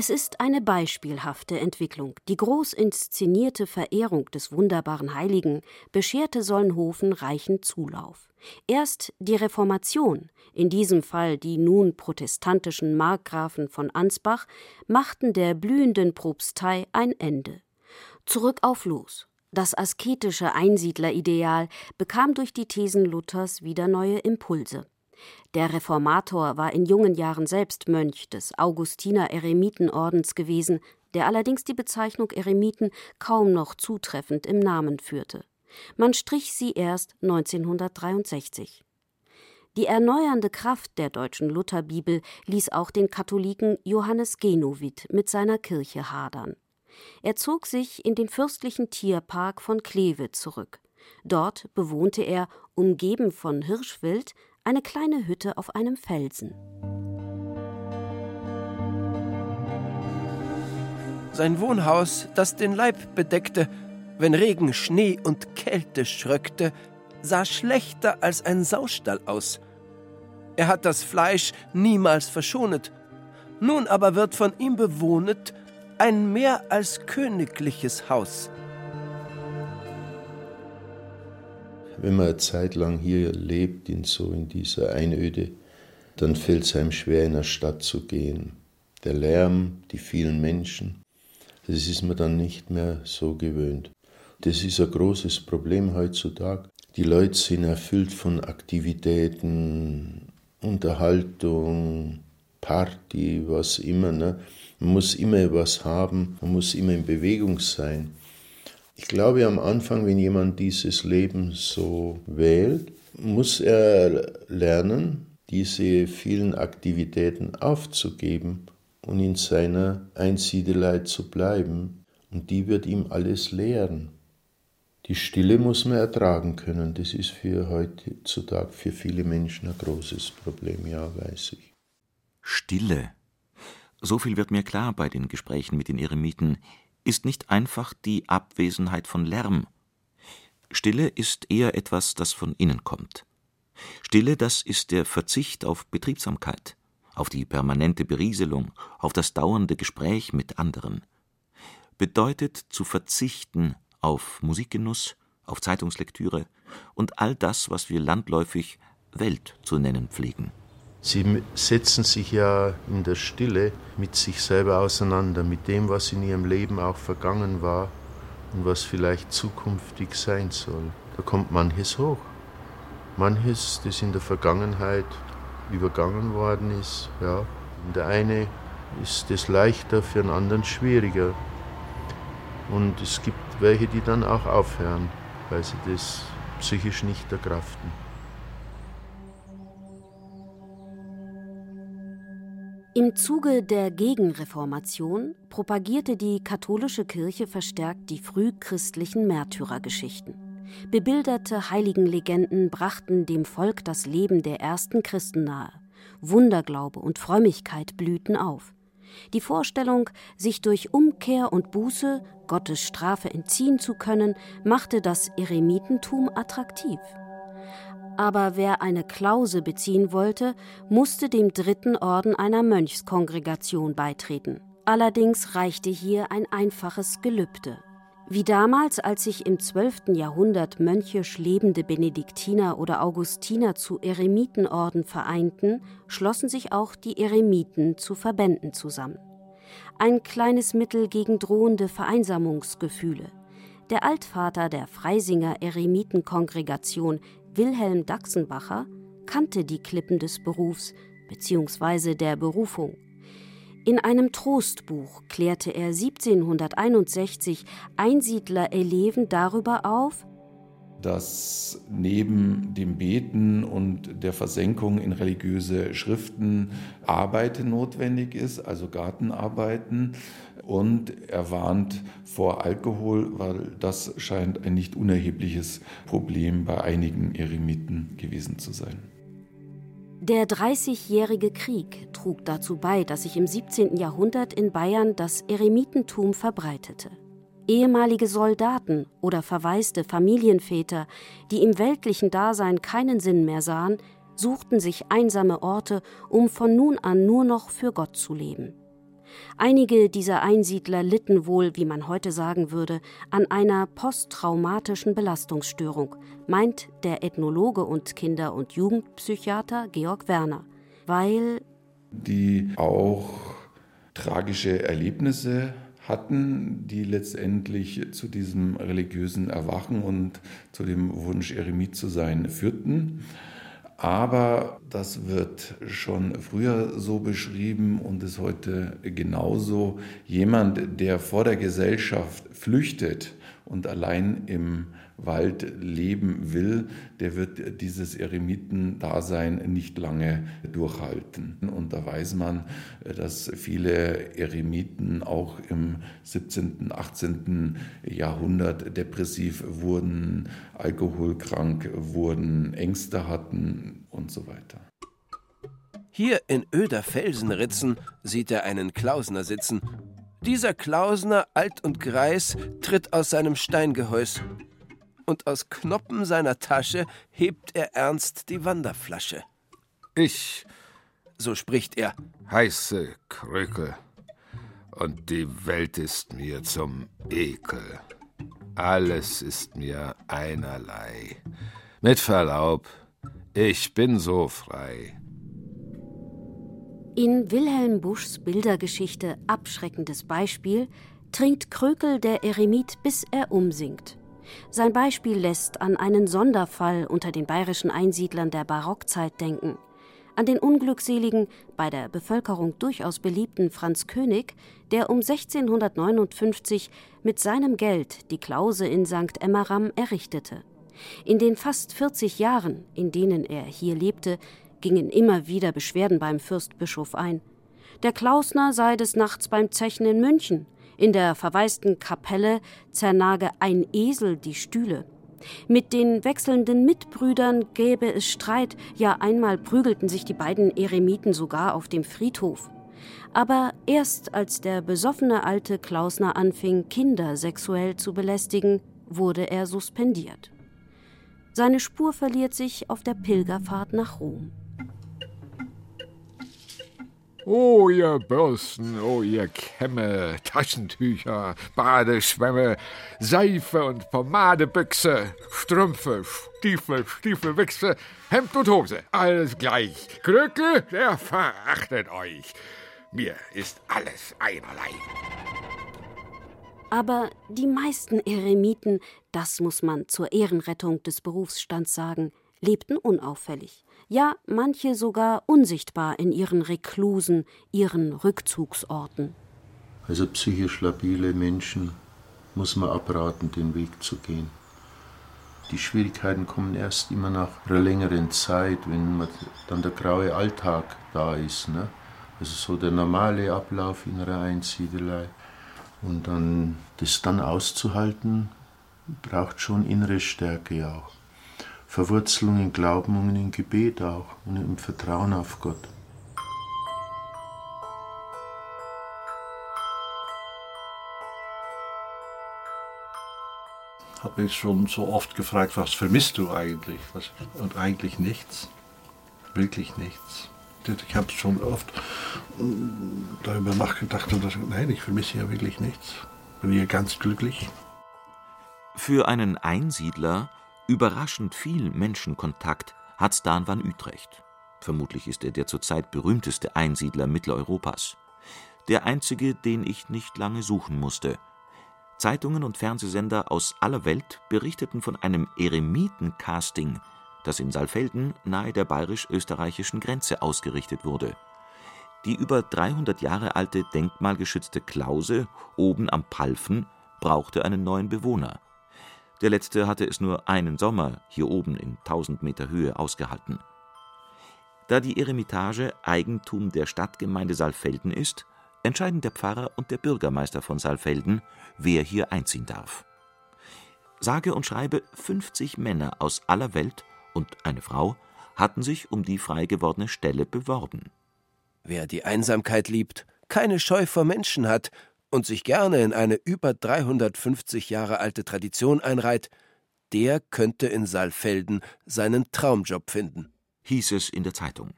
Es ist eine beispielhafte Entwicklung. Die groß inszenierte Verehrung des wunderbaren Heiligen bescherte Solnhofen reichen Zulauf. Erst die Reformation, in diesem Fall die nun protestantischen Markgrafen von Ansbach, machten der blühenden Propstei ein Ende. Zurück auf Los. Das asketische Einsiedlerideal bekam durch die Thesen Luthers wieder neue Impulse. Der Reformator war in jungen Jahren selbst Mönch des Augustiner Eremitenordens gewesen, der allerdings die Bezeichnung Eremiten kaum noch zutreffend im Namen führte. Man strich sie erst 1963. Die erneuernde Kraft der deutschen Lutherbibel ließ auch den Katholiken Johannes Genowitt mit seiner Kirche hadern. Er zog sich in den fürstlichen Tierpark von Kleve zurück. Dort bewohnte er, umgeben von Hirschwild, eine kleine Hütte auf einem Felsen. Sein Wohnhaus, das den Leib bedeckte, wenn Regen, Schnee und Kälte schröckte, sah schlechter als ein Saustall aus. Er hat das Fleisch niemals verschonet. Nun aber wird von ihm bewohnet ein mehr als königliches Haus. Wenn man eine Zeit lang hier lebt, in so in dieser Einöde, dann fällt es einem schwer, in der Stadt zu gehen. Der Lärm, die vielen Menschen, das ist man dann nicht mehr so gewöhnt. Das ist ein großes Problem heutzutage. Die Leute sind erfüllt von Aktivitäten, Unterhaltung, Party, was immer. Ne? Man muss immer was haben, man muss immer in Bewegung sein. Ich glaube am Anfang, wenn jemand dieses Leben so wählt, muss er lernen, diese vielen Aktivitäten aufzugeben und in seiner Einsiedelei zu bleiben. Und die wird ihm alles lehren. Die Stille muss man ertragen können. Das ist für heutzutage für viele Menschen ein großes Problem, ja, weiß ich. Stille so viel wird mir klar bei den Gesprächen mit den Eremiten, ist nicht einfach die Abwesenheit von Lärm. Stille ist eher etwas, das von innen kommt. Stille, das ist der Verzicht auf Betriebsamkeit, auf die permanente Berieselung, auf das dauernde Gespräch mit anderen. Bedeutet zu verzichten auf Musikgenuss, auf Zeitungslektüre und all das, was wir landläufig Welt zu nennen pflegen. Sie setzen sich ja in der Stille mit sich selber auseinander, mit dem, was in ihrem Leben auch vergangen war und was vielleicht zukünftig sein soll. Da kommt manches hoch. Manches, das in der Vergangenheit übergangen worden ist. Ja. Und der eine ist das leichter, für den anderen schwieriger. Und es gibt welche, die dann auch aufhören, weil sie das psychisch nicht erkraften. Im Zuge der Gegenreformation propagierte die katholische Kirche verstärkt die frühchristlichen Märtyrergeschichten. Bebilderte Heiligenlegenden brachten dem Volk das Leben der ersten Christen nahe. Wunderglaube und Frömmigkeit blühten auf. Die Vorstellung, sich durch Umkehr und Buße Gottes Strafe entziehen zu können, machte das Eremitentum attraktiv. Aber wer eine Klause beziehen wollte, musste dem dritten Orden einer Mönchskongregation beitreten. Allerdings reichte hier ein einfaches Gelübde. Wie damals, als sich im 12. Jahrhundert mönchisch lebende Benediktiner oder Augustiner zu Eremitenorden vereinten, schlossen sich auch die Eremiten zu Verbänden zusammen. Ein kleines Mittel gegen drohende Vereinsamungsgefühle. Der Altvater der Freisinger Eremitenkongregation, Wilhelm Daxenbacher, kannte die Klippen des Berufs bzw. der Berufung in einem Trostbuch klärte er 1761 Einsiedler Eleven darüber auf, dass neben dem Beten und der Versenkung in religiöse Schriften Arbeiten notwendig ist, also Gartenarbeiten. Und er warnt vor Alkohol, weil das scheint ein nicht unerhebliches Problem bei einigen Eremiten gewesen zu sein. Der Dreißigjährige Krieg trug dazu bei, dass sich im 17. Jahrhundert in Bayern das Eremitentum verbreitete. Ehemalige Soldaten oder verwaiste Familienväter, die im weltlichen Dasein keinen Sinn mehr sahen, suchten sich einsame Orte, um von nun an nur noch für Gott zu leben. Einige dieser Einsiedler litten wohl, wie man heute sagen würde, an einer posttraumatischen Belastungsstörung, meint der Ethnologe und Kinder- und Jugendpsychiater Georg Werner, weil die auch tragische Erlebnisse hatten, die letztendlich zu diesem religiösen Erwachen und zu dem Wunsch, Eremit zu sein, führten. Aber das wird schon früher so beschrieben und ist heute genauso. Jemand, der vor der Gesellschaft flüchtet und allein im Wald leben will, der wird dieses Eremitendasein nicht lange durchhalten. Und da weiß man, dass viele Eremiten auch im 17., 18. Jahrhundert depressiv wurden, alkoholkrank wurden, Ängste hatten und so weiter. Hier in öder Felsenritzen sieht er einen Klausner sitzen. Dieser Klausner, alt und greis, tritt aus seinem Steingehäus und aus Knoppen seiner Tasche hebt er ernst die Wanderflasche. Ich, so spricht er, heiße Krökel, und die Welt ist mir zum Ekel. Alles ist mir einerlei. Mit Verlaub, ich bin so frei. In Wilhelm Buschs Bildergeschichte Abschreckendes Beispiel trinkt Krökel der Eremit, bis er umsinkt. Sein Beispiel lässt an einen Sonderfall unter den bayerischen Einsiedlern der Barockzeit denken. An den unglückseligen, bei der Bevölkerung durchaus beliebten Franz König, der um 1659 mit seinem Geld die Klause in St. Emmeram errichtete. In den fast 40 Jahren, in denen er hier lebte, gingen immer wieder Beschwerden beim Fürstbischof ein. Der Klausner sei des Nachts beim Zechen in München, in der verwaisten Kapelle zernage ein Esel die Stühle. Mit den wechselnden Mitbrüdern gäbe es Streit, ja einmal prügelten sich die beiden Eremiten sogar auf dem Friedhof. Aber erst als der besoffene alte Klausner anfing, Kinder sexuell zu belästigen, wurde er suspendiert. Seine Spur verliert sich auf der Pilgerfahrt nach Rom. Oh, ihr Bürsten, oh, ihr Kämme, Taschentücher, Badeschwämme, Seife und Pomadebüchse, Strümpfe, Stiefel, Stiefelwichse, Hemd und Hose, alles gleich. Krökel, der verachtet euch. Mir ist alles einerlei. Aber die meisten Eremiten, das muss man zur Ehrenrettung des Berufsstands sagen, lebten unauffällig ja manche sogar unsichtbar in ihren Reklusen, ihren Rückzugsorten. Also psychisch labile Menschen muss man abraten, den Weg zu gehen. Die Schwierigkeiten kommen erst immer nach einer längeren Zeit, wenn dann der graue Alltag da ist. Ne? Also so der normale Ablauf in einer Einsiedelei. Und dann das dann auszuhalten, braucht schon innere Stärke auch. Verwurzelung in Glauben und in Gebet auch und im Vertrauen auf Gott. habe mich schon so oft gefragt, was vermisst du eigentlich? Was, und eigentlich nichts. Wirklich nichts. Ich habe schon oft darüber nachgedacht und dachte, nein, ich vermisse ja wirklich nichts. Bin hier ganz glücklich. Für einen Einsiedler überraschend viel Menschenkontakt hat Stan van Utrecht. Vermutlich ist er der zurzeit berühmteste Einsiedler Mitteleuropas. Der einzige, den ich nicht lange suchen musste. Zeitungen und Fernsehsender aus aller Welt berichteten von einem Eremitencasting, das in Saalfelden nahe der bayerisch-österreichischen Grenze ausgerichtet wurde. Die über 300 Jahre alte denkmalgeschützte Klause oben am Palfen brauchte einen neuen Bewohner. Der letzte hatte es nur einen Sommer hier oben in 1000 Meter Höhe ausgehalten. Da die Eremitage Eigentum der Stadtgemeinde Saalfelden ist, entscheiden der Pfarrer und der Bürgermeister von Saalfelden, wer hier einziehen darf. Sage und schreibe 50 Männer aus aller Welt und eine Frau hatten sich um die frei gewordene Stelle beworben. Wer die Einsamkeit liebt, keine Scheu vor Menschen hat und sich gerne in eine über 350 Jahre alte Tradition einreiht, der könnte in Saalfelden seinen Traumjob finden, hieß es in der Zeitung.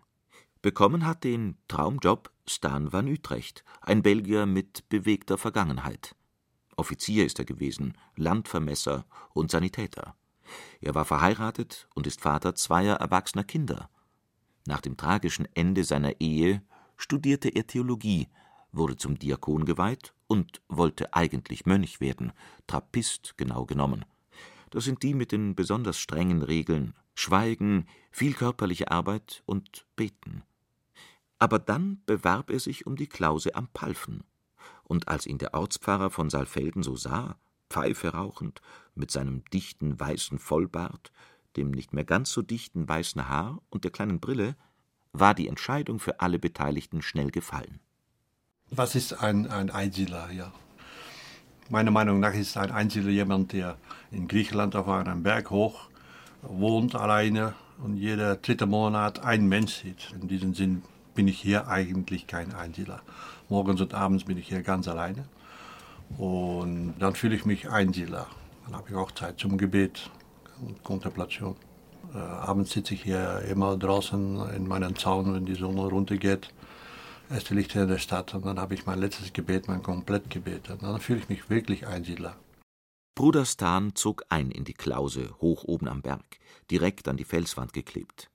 Bekommen hat den Traumjob Stan van Utrecht, ein Belgier mit bewegter Vergangenheit. Offizier ist er gewesen, Landvermesser und Sanitäter. Er war verheiratet und ist Vater zweier erwachsener Kinder. Nach dem tragischen Ende seiner Ehe studierte er Theologie, wurde zum Diakon geweiht und wollte eigentlich Mönch werden, Trappist genau genommen. Das sind die mit den besonders strengen Regeln Schweigen, viel körperliche Arbeit und Beten. Aber dann bewarb er sich um die Klause am Palfen, und als ihn der Ortspfarrer von Saalfelden so sah, Pfeife rauchend, mit seinem dichten weißen Vollbart, dem nicht mehr ganz so dichten weißen Haar und der kleinen Brille, war die Entscheidung für alle Beteiligten schnell gefallen. Was ist ein, ein Einsiedler? Ja. Meiner Meinung nach ist ein Einsiedler jemand, der in Griechenland auf einem Berg hoch wohnt, alleine und jeder dritte Monat ein Mensch sieht. In diesem Sinn bin ich hier eigentlich kein Einsiedler. Morgens und abends bin ich hier ganz alleine. Und dann fühle ich mich Einsiedler. Dann habe ich auch Zeit zum Gebet und Kontemplation. Äh, abends sitze ich hier immer draußen in meinem Zaun, wenn die Sonne runtergeht. Erste Lichter in der Stadt und dann habe ich mein letztes Gebet, mein Komplettgebet. Und dann fühle ich mich wirklich Einsiedler. Bruder Stan zog ein in die Klause, hoch oben am Berg, direkt an die Felswand geklebt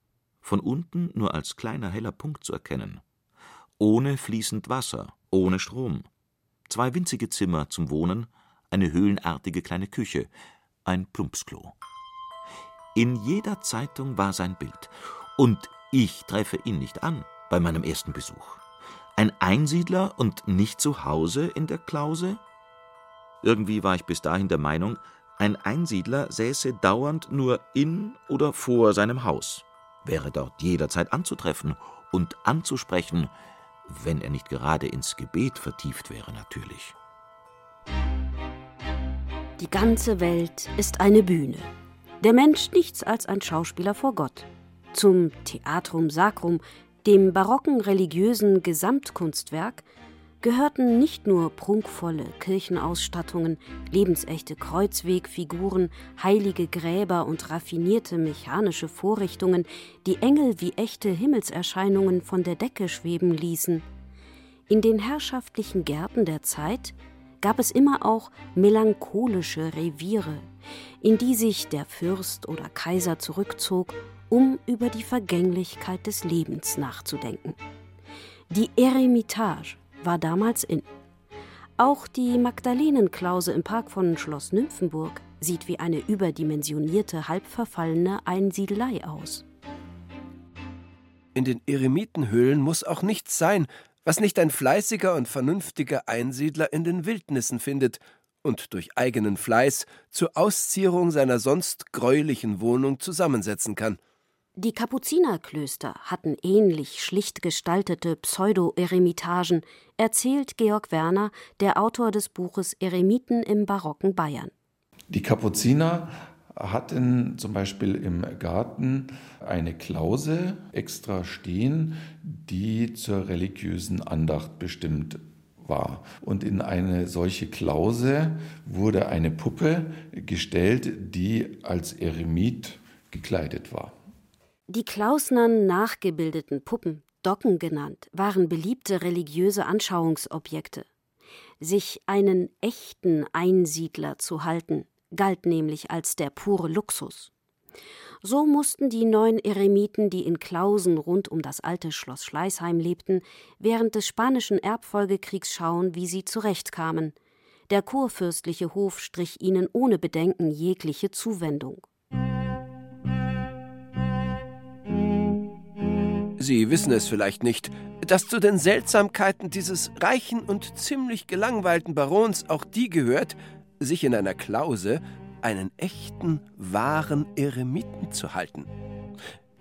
von unten nur als kleiner heller Punkt zu erkennen. Ohne fließend Wasser, ohne Strom. Zwei winzige Zimmer zum Wohnen, eine höhlenartige kleine Küche, ein Plumpsklo. In jeder Zeitung war sein Bild. Und ich treffe ihn nicht an bei meinem ersten Besuch. Ein Einsiedler und nicht zu Hause in der Klause? Irgendwie war ich bis dahin der Meinung, ein Einsiedler säße dauernd nur in oder vor seinem Haus wäre dort jederzeit anzutreffen und anzusprechen, wenn er nicht gerade ins Gebet vertieft wäre natürlich. Die ganze Welt ist eine Bühne. Der Mensch nichts als ein Schauspieler vor Gott. Zum Theatrum Sacrum, dem barocken religiösen Gesamtkunstwerk, gehörten nicht nur prunkvolle Kirchenausstattungen, lebensechte Kreuzwegfiguren, heilige Gräber und raffinierte mechanische Vorrichtungen, die Engel wie echte Himmelserscheinungen von der Decke schweben ließen. In den herrschaftlichen Gärten der Zeit gab es immer auch melancholische Reviere, in die sich der Fürst oder Kaiser zurückzog, um über die Vergänglichkeit des Lebens nachzudenken. Die Eremitage war damals in. Auch die Magdalenenklause im Park von Schloss Nymphenburg sieht wie eine überdimensionierte, halbverfallene Einsiedelei aus. In den Eremitenhöhlen muss auch nichts sein, was nicht ein fleißiger und vernünftiger Einsiedler in den Wildnissen findet und durch eigenen Fleiß zur Auszierung seiner sonst greulichen Wohnung zusammensetzen kann. Die Kapuzinerklöster hatten ähnlich schlicht gestaltete Pseudo-Eremitagen, erzählt Georg Werner, der Autor des Buches Eremiten im barocken Bayern. Die Kapuziner hatten zum Beispiel im Garten eine Klause extra stehen, die zur religiösen Andacht bestimmt war. Und in eine solche Klause wurde eine Puppe gestellt, die als Eremit gekleidet war. Die Klausnern nachgebildeten Puppen, Docken genannt, waren beliebte religiöse Anschauungsobjekte. Sich einen echten Einsiedler zu halten, galt nämlich als der pure Luxus. So mussten die neun Eremiten, die in Klausen rund um das alte Schloss Schleißheim lebten, während des spanischen Erbfolgekriegs schauen, wie sie zurechtkamen. Der kurfürstliche Hof strich ihnen ohne Bedenken jegliche Zuwendung. Sie wissen es vielleicht nicht, dass zu den Seltsamkeiten dieses reichen und ziemlich gelangweilten Barons auch die gehört, sich in einer Klause einen echten, wahren Eremiten zu halten.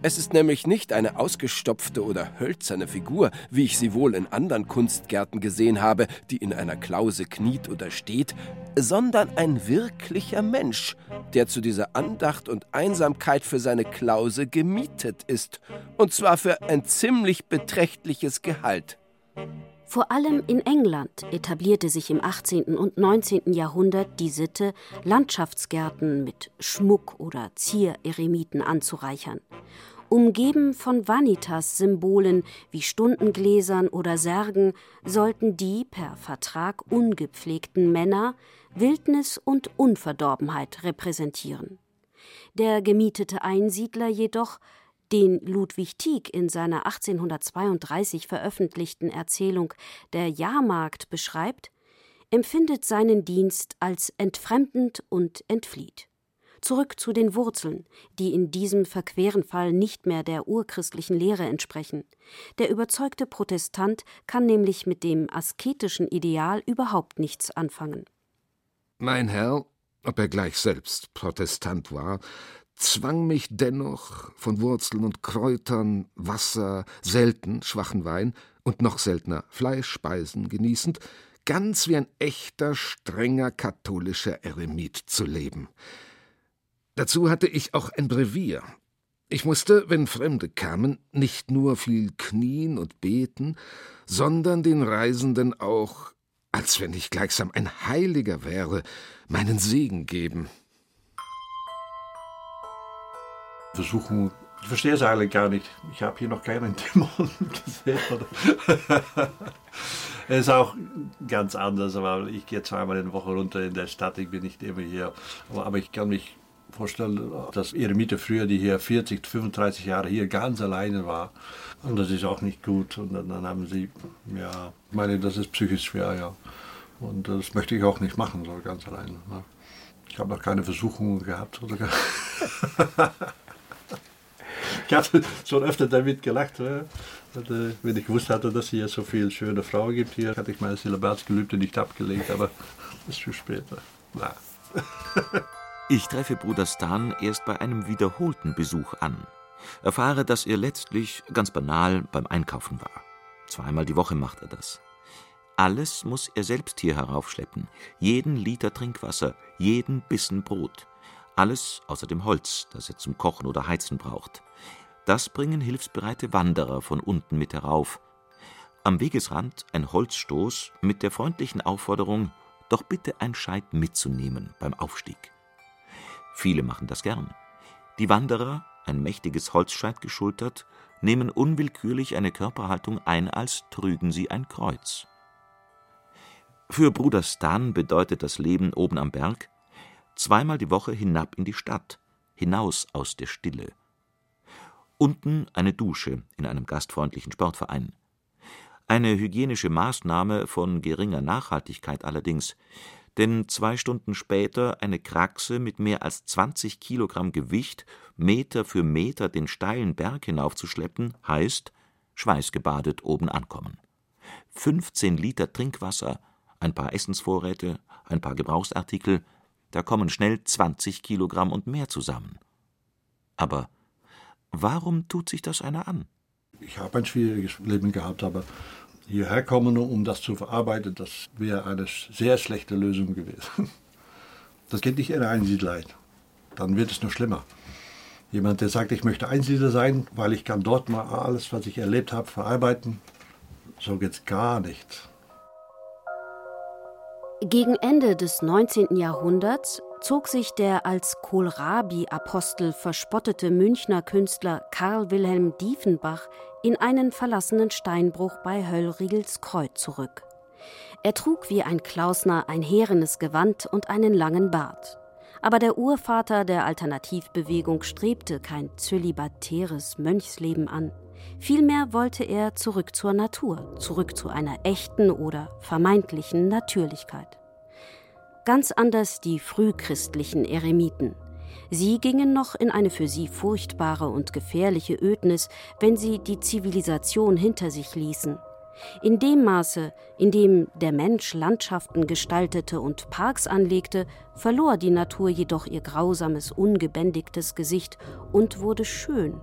Es ist nämlich nicht eine ausgestopfte oder hölzerne Figur, wie ich sie wohl in anderen Kunstgärten gesehen habe, die in einer Klause kniet oder steht, sondern ein wirklicher Mensch, der zu dieser Andacht und Einsamkeit für seine Klause gemietet ist, und zwar für ein ziemlich beträchtliches Gehalt. Vor allem in England etablierte sich im 18. und 19. Jahrhundert die Sitte, Landschaftsgärten mit Schmuck oder Ziereremiten anzureichern. Umgeben von Vanitas-Symbolen wie Stundengläsern oder Särgen sollten die per Vertrag ungepflegten Männer Wildnis und Unverdorbenheit repräsentieren. Der gemietete Einsiedler jedoch den Ludwig Tieck in seiner 1832 veröffentlichten Erzählung Der Jahrmarkt beschreibt, empfindet seinen Dienst als entfremdend und entflieht. Zurück zu den Wurzeln, die in diesem verqueren Fall nicht mehr der urchristlichen Lehre entsprechen. Der überzeugte Protestant kann nämlich mit dem asketischen Ideal überhaupt nichts anfangen. Mein Herr, ob er gleich selbst Protestant war, zwang mich dennoch, von Wurzeln und Kräutern, Wasser, selten schwachen Wein und noch seltener Fleischspeisen genießend, ganz wie ein echter, strenger katholischer Eremit zu leben. Dazu hatte ich auch ein Brevier. Ich musste, wenn Fremde kamen, nicht nur viel knien und beten, sondern den Reisenden auch, als wenn ich gleichsam ein Heiliger wäre, meinen Segen geben. Versuchen, ich verstehe es eigentlich gar nicht. Ich habe hier noch keinen Dämon gesehen. es ist auch ganz anders, aber ich gehe zweimal in der Woche runter in der Stadt, ich bin nicht immer hier. Aber ich kann mich vorstellen, dass Eremite früher, die hier 40, 35 Jahre hier ganz alleine war. Und das ist auch nicht gut. Und dann, dann haben sie, ja, ich meine, das ist psychisch schwer, ja. Und das möchte ich auch nicht machen, so ganz alleine. Ne? Ich habe noch keine Versuchungen gehabt. Ich habe schon öfter damit gelacht. Ne? Äh, wenn ich gewusst hatte, dass es hier so viele schöne Frauen gibt, hier hatte ich meine Zölibatsgelübde nicht abgelegt, aber das ist für später. Na. ich treffe Bruder Stan erst bei einem wiederholten Besuch an. Erfahre, dass er letztlich ganz banal beim Einkaufen war. Zweimal die Woche macht er das. Alles muss er selbst hier heraufschleppen. Jeden Liter Trinkwasser, jeden Bissen Brot. Alles außer dem Holz, das er zum Kochen oder Heizen braucht. Das bringen hilfsbereite Wanderer von unten mit herauf. Am Wegesrand ein Holzstoß mit der freundlichen Aufforderung, doch bitte ein Scheit mitzunehmen beim Aufstieg. Viele machen das gern. Die Wanderer, ein mächtiges Holzscheit geschultert, nehmen unwillkürlich eine Körperhaltung ein, als trügen sie ein Kreuz. Für Bruder Stan bedeutet das Leben oben am Berg zweimal die Woche hinab in die Stadt, hinaus aus der Stille. Unten eine Dusche in einem gastfreundlichen Sportverein. Eine hygienische Maßnahme von geringer Nachhaltigkeit allerdings, denn zwei Stunden später eine Kraxe mit mehr als 20 Kilogramm Gewicht Meter für Meter den steilen Berg hinaufzuschleppen, heißt schweißgebadet oben ankommen. 15 Liter Trinkwasser, ein paar Essensvorräte, ein paar Gebrauchsartikel, da kommen schnell 20 Kilogramm und mehr zusammen. Aber Warum tut sich das einer an? Ich habe ein schwieriges Leben gehabt, aber hierher kommen, um das zu verarbeiten, das wäre eine sehr schlechte Lösung gewesen. Das geht nicht in der Einsiedlheit. Dann wird es nur schlimmer. Jemand, der sagt, ich möchte Einsiedler sein, weil ich kann dort mal alles, was ich erlebt habe, verarbeiten, so geht es gar nicht. Gegen Ende des 19. Jahrhunderts zog sich der als Kohlrabi-Apostel verspottete Münchner Künstler Karl Wilhelm Diefenbach in einen verlassenen Steinbruch bei Höllriegels Kreuz zurück. Er trug wie ein Klausner ein herenes Gewand und einen langen Bart. Aber der Urvater der Alternativbewegung strebte kein zölibatäres Mönchsleben an. Vielmehr wollte er zurück zur Natur, zurück zu einer echten oder vermeintlichen Natürlichkeit. Ganz anders die frühchristlichen Eremiten. Sie gingen noch in eine für sie furchtbare und gefährliche Ödnis, wenn sie die Zivilisation hinter sich ließen. In dem Maße, in dem der Mensch Landschaften gestaltete und Parks anlegte, verlor die Natur jedoch ihr grausames, ungebändigtes Gesicht und wurde schön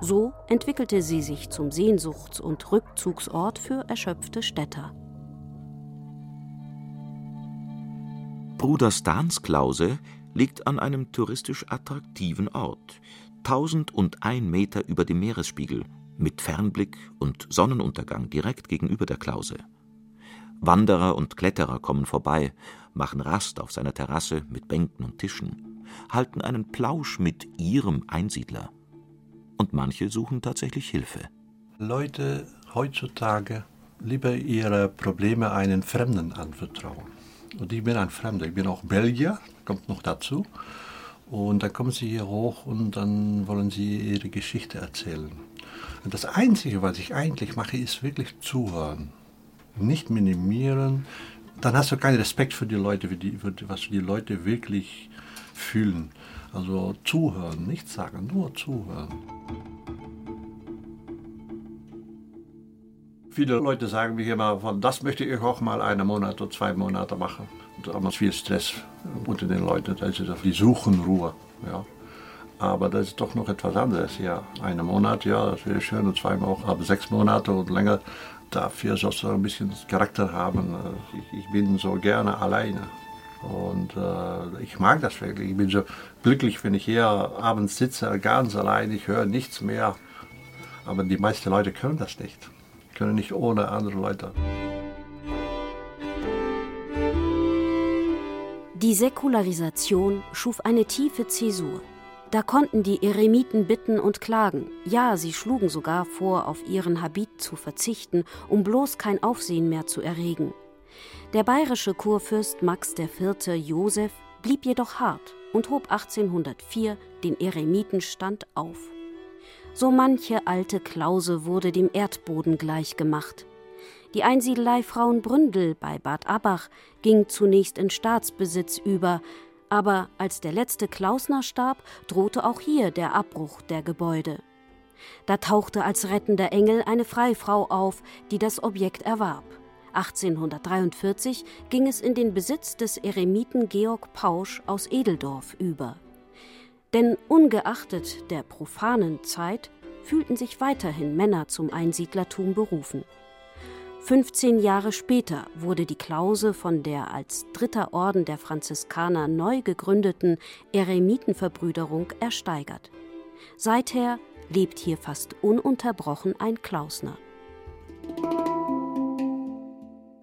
so entwickelte sie sich zum Sehnsuchts- und Rückzugsort für erschöpfte Städter. Bruder Stans Klause liegt an einem touristisch attraktiven Ort, 1001 Meter über dem Meeresspiegel, mit Fernblick und Sonnenuntergang direkt gegenüber der Klause. Wanderer und Kletterer kommen vorbei, machen Rast auf seiner Terrasse mit Bänken und Tischen, halten einen Plausch mit ihrem Einsiedler und manche suchen tatsächlich Hilfe. Leute heutzutage lieber ihre Probleme einen Fremden anvertrauen. Und ich bin ein Fremder, ich bin auch Belgier, kommt noch dazu. Und dann kommen sie hier hoch und dann wollen sie ihre Geschichte erzählen. Und das Einzige, was ich eigentlich mache, ist wirklich zuhören. Nicht minimieren. Dann hast du keinen Respekt für die Leute, für die, für was die Leute wirklich fühlen. Also zuhören, nichts sagen, nur zuhören. Viele Leute sagen mir immer, von das möchte ich auch mal einen Monat oder zwei Monate machen. Und ist viel Stress unter den Leuten, ist, die suchen Ruhe. Ja. Aber das ist doch noch etwas anderes. Ja, einen Monat, ja, das wäre schön, und zwei Wochen, aber sechs Monate und länger, dafür sollst du ein bisschen Charakter haben. Ich, ich bin so gerne alleine. Und äh, ich mag das wirklich. Ich bin so glücklich, wenn ich hier abends sitze, ganz allein, ich höre nichts mehr. Aber die meisten Leute können das nicht. Können nicht ohne andere Leute. Die Säkularisation schuf eine tiefe Zäsur. Da konnten die Eremiten bitten und klagen. Ja, sie schlugen sogar vor, auf ihren Habit zu verzichten, um bloß kein Aufsehen mehr zu erregen. Der bayerische Kurfürst Max IV. Joseph blieb jedoch hart und hob 1804 den Eremitenstand auf. So manche alte Klause wurde dem Erdboden gleichgemacht. Die Einsiedelei Frauenbründel bei Bad Abach ging zunächst in Staatsbesitz über, aber als der letzte Klausner starb, drohte auch hier der Abbruch der Gebäude. Da tauchte als rettender Engel eine Freifrau auf, die das Objekt erwarb. 1843 ging es in den Besitz des Eremiten Georg Pausch aus Edeldorf über. Denn ungeachtet der profanen Zeit fühlten sich weiterhin Männer zum Einsiedlertum berufen. 15 Jahre später wurde die Klause von der als dritter Orden der Franziskaner neu gegründeten Eremitenverbrüderung ersteigert. Seither lebt hier fast ununterbrochen ein Klausner.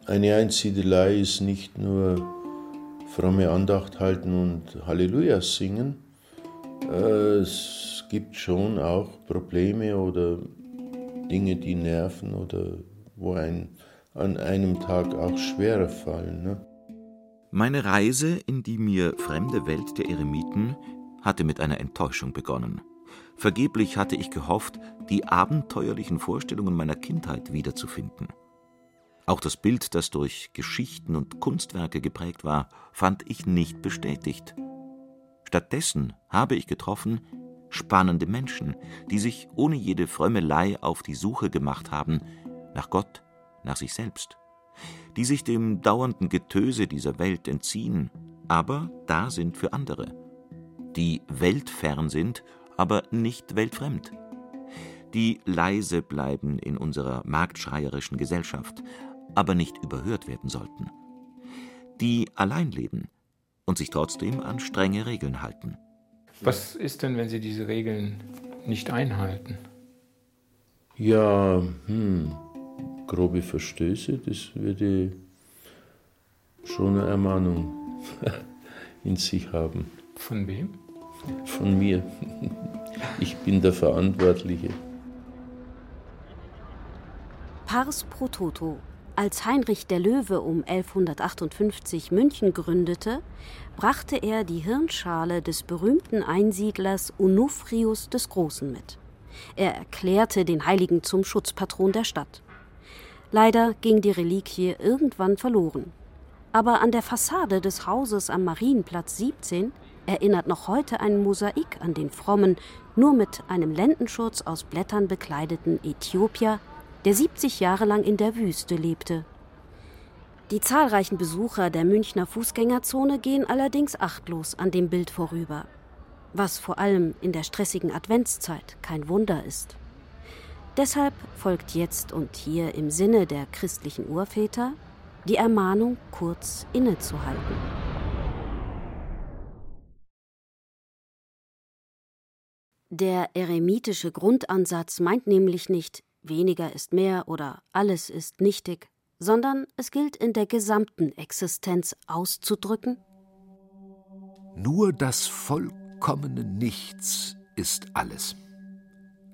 Eine Einsiedelei ist nicht nur fromme Andacht halten und Halleluja singen. Es gibt schon auch Probleme oder Dinge, die nerven oder wo ein an einem Tag auch schwerer fallen. Ne? Meine Reise in die mir fremde Welt der Eremiten hatte mit einer Enttäuschung begonnen. Vergeblich hatte ich gehofft, die abenteuerlichen Vorstellungen meiner Kindheit wiederzufinden. Auch das Bild, das durch Geschichten und Kunstwerke geprägt war, fand ich nicht bestätigt. Stattdessen habe ich getroffen spannende Menschen, die sich ohne jede Frömmelei auf die Suche gemacht haben nach Gott, nach sich selbst, die sich dem dauernden Getöse dieser Welt entziehen, aber da sind für andere, die weltfern sind, aber nicht weltfremd. Die leise bleiben in unserer marktschreierischen Gesellschaft, aber nicht überhört werden sollten. Die allein leben und sich trotzdem an strenge Regeln halten. Was ist denn, wenn Sie diese Regeln nicht einhalten? Ja, hm, grobe Verstöße, das würde schon eine Ermahnung in sich haben. Von wem? Von mir. Ich bin der Verantwortliche. Pars pro toto. Als Heinrich der Löwe um 1158 München gründete, brachte er die Hirnschale des berühmten Einsiedlers Onufrius des Großen mit. Er erklärte den Heiligen zum Schutzpatron der Stadt. Leider ging die Reliquie irgendwann verloren. Aber an der Fassade des Hauses am Marienplatz 17 erinnert noch heute ein Mosaik an den frommen, nur mit einem Lendenschurz aus Blättern bekleideten Äthiopier, der 70 Jahre lang in der Wüste lebte. Die zahlreichen Besucher der Münchner Fußgängerzone gehen allerdings achtlos an dem Bild vorüber, was vor allem in der stressigen Adventszeit kein Wunder ist. Deshalb folgt jetzt und hier im Sinne der christlichen Urväter die Ermahnung, kurz innezuhalten. Der eremitische Grundansatz meint nämlich nicht weniger ist mehr oder alles ist nichtig, sondern es gilt in der gesamten Existenz auszudrücken? Nur das vollkommene Nichts ist alles.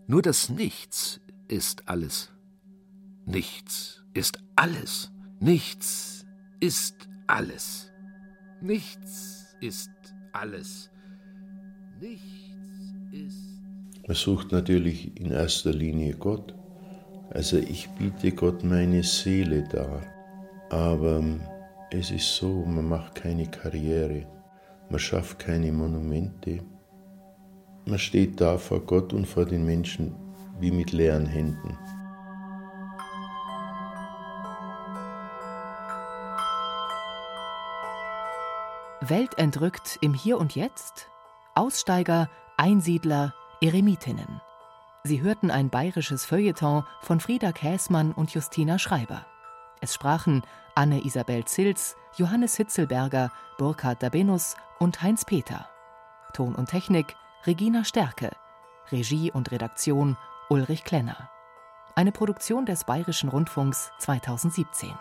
Nur das Nichts ist alles. Nichts ist alles. Nichts ist alles. Nichts ist alles. Nichts ist. Man sucht natürlich in erster Linie Gott. Also ich biete Gott meine Seele dar. Aber es ist so, man macht keine Karriere, man schafft keine Monumente. Man steht da vor Gott und vor den Menschen wie mit leeren Händen. Weltentrückt im Hier und Jetzt? Aussteiger, Einsiedler, Eremitinnen. Sie hörten ein bayerisches Feuilleton von Frieda Käßmann und Justina Schreiber. Es sprachen Anne Isabel Zils, Johannes Hitzelberger, Burkhard Dabinus und Heinz Peter. Ton und Technik Regina Stärke. Regie und Redaktion Ulrich Klenner. Eine Produktion des Bayerischen Rundfunks 2017.